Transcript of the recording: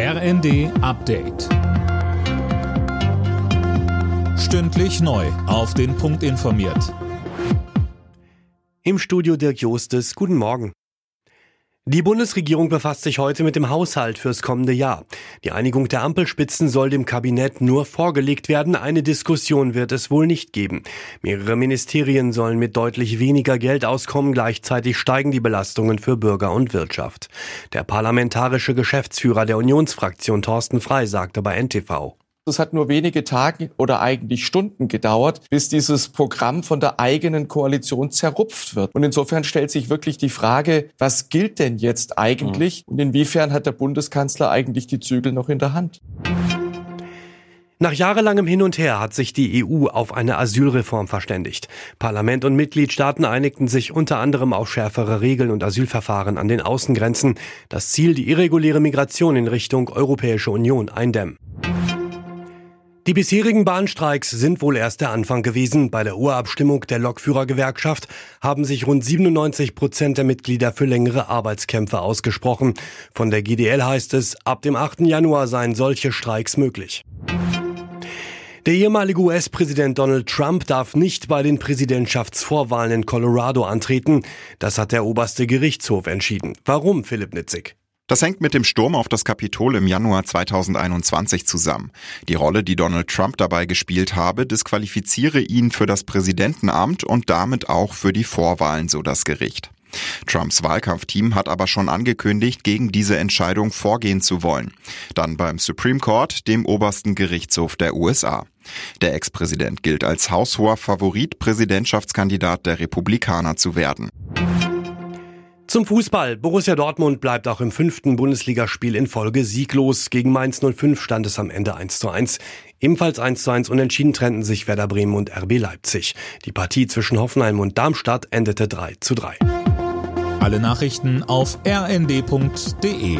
RND Update. Stündlich neu. Auf den Punkt informiert. Im Studio Dirk Jostes. Guten Morgen. Die Bundesregierung befasst sich heute mit dem Haushalt fürs kommende Jahr. Die Einigung der Ampelspitzen soll dem Kabinett nur vorgelegt werden. Eine Diskussion wird es wohl nicht geben. Mehrere Ministerien sollen mit deutlich weniger Geld auskommen. Gleichzeitig steigen die Belastungen für Bürger und Wirtschaft. Der parlamentarische Geschäftsführer der Unionsfraktion Thorsten Frei sagte bei NTV. Es hat nur wenige Tage oder eigentlich Stunden gedauert, bis dieses Programm von der eigenen Koalition zerrupft wird. Und insofern stellt sich wirklich die Frage, was gilt denn jetzt eigentlich mhm. und inwiefern hat der Bundeskanzler eigentlich die Zügel noch in der Hand? Nach jahrelangem Hin und Her hat sich die EU auf eine Asylreform verständigt. Parlament und Mitgliedstaaten einigten sich unter anderem auf schärfere Regeln und Asylverfahren an den Außengrenzen. Das Ziel, die irreguläre Migration in Richtung Europäische Union eindämmen. Die bisherigen Bahnstreiks sind wohl erst der Anfang gewesen. Bei der Urabstimmung der Lokführergewerkschaft haben sich rund 97 Prozent der Mitglieder für längere Arbeitskämpfe ausgesprochen. Von der GDL heißt es, ab dem 8. Januar seien solche Streiks möglich. Der ehemalige US-Präsident Donald Trump darf nicht bei den Präsidentschaftsvorwahlen in Colorado antreten. Das hat der oberste Gerichtshof entschieden. Warum, Philipp Nitzig? Das hängt mit dem Sturm auf das Kapitol im Januar 2021 zusammen. Die Rolle, die Donald Trump dabei gespielt habe, disqualifiziere ihn für das Präsidentenamt und damit auch für die Vorwahlen, so das Gericht. Trumps Wahlkampfteam hat aber schon angekündigt, gegen diese Entscheidung vorgehen zu wollen. Dann beim Supreme Court, dem obersten Gerichtshof der USA. Der Ex-Präsident gilt als haushoher Favorit, Präsidentschaftskandidat der Republikaner zu werden. Zum Fußball. Borussia Dortmund bleibt auch im fünften Bundesligaspiel in Folge sieglos. Gegen Mainz 05 stand es am Ende 1 zu 1. Ebenfalls 1 zu 1 unentschieden trennten sich Werder Bremen und RB Leipzig. Die Partie zwischen Hoffenheim und Darmstadt endete 3 zu 3. Alle Nachrichten auf rnd.de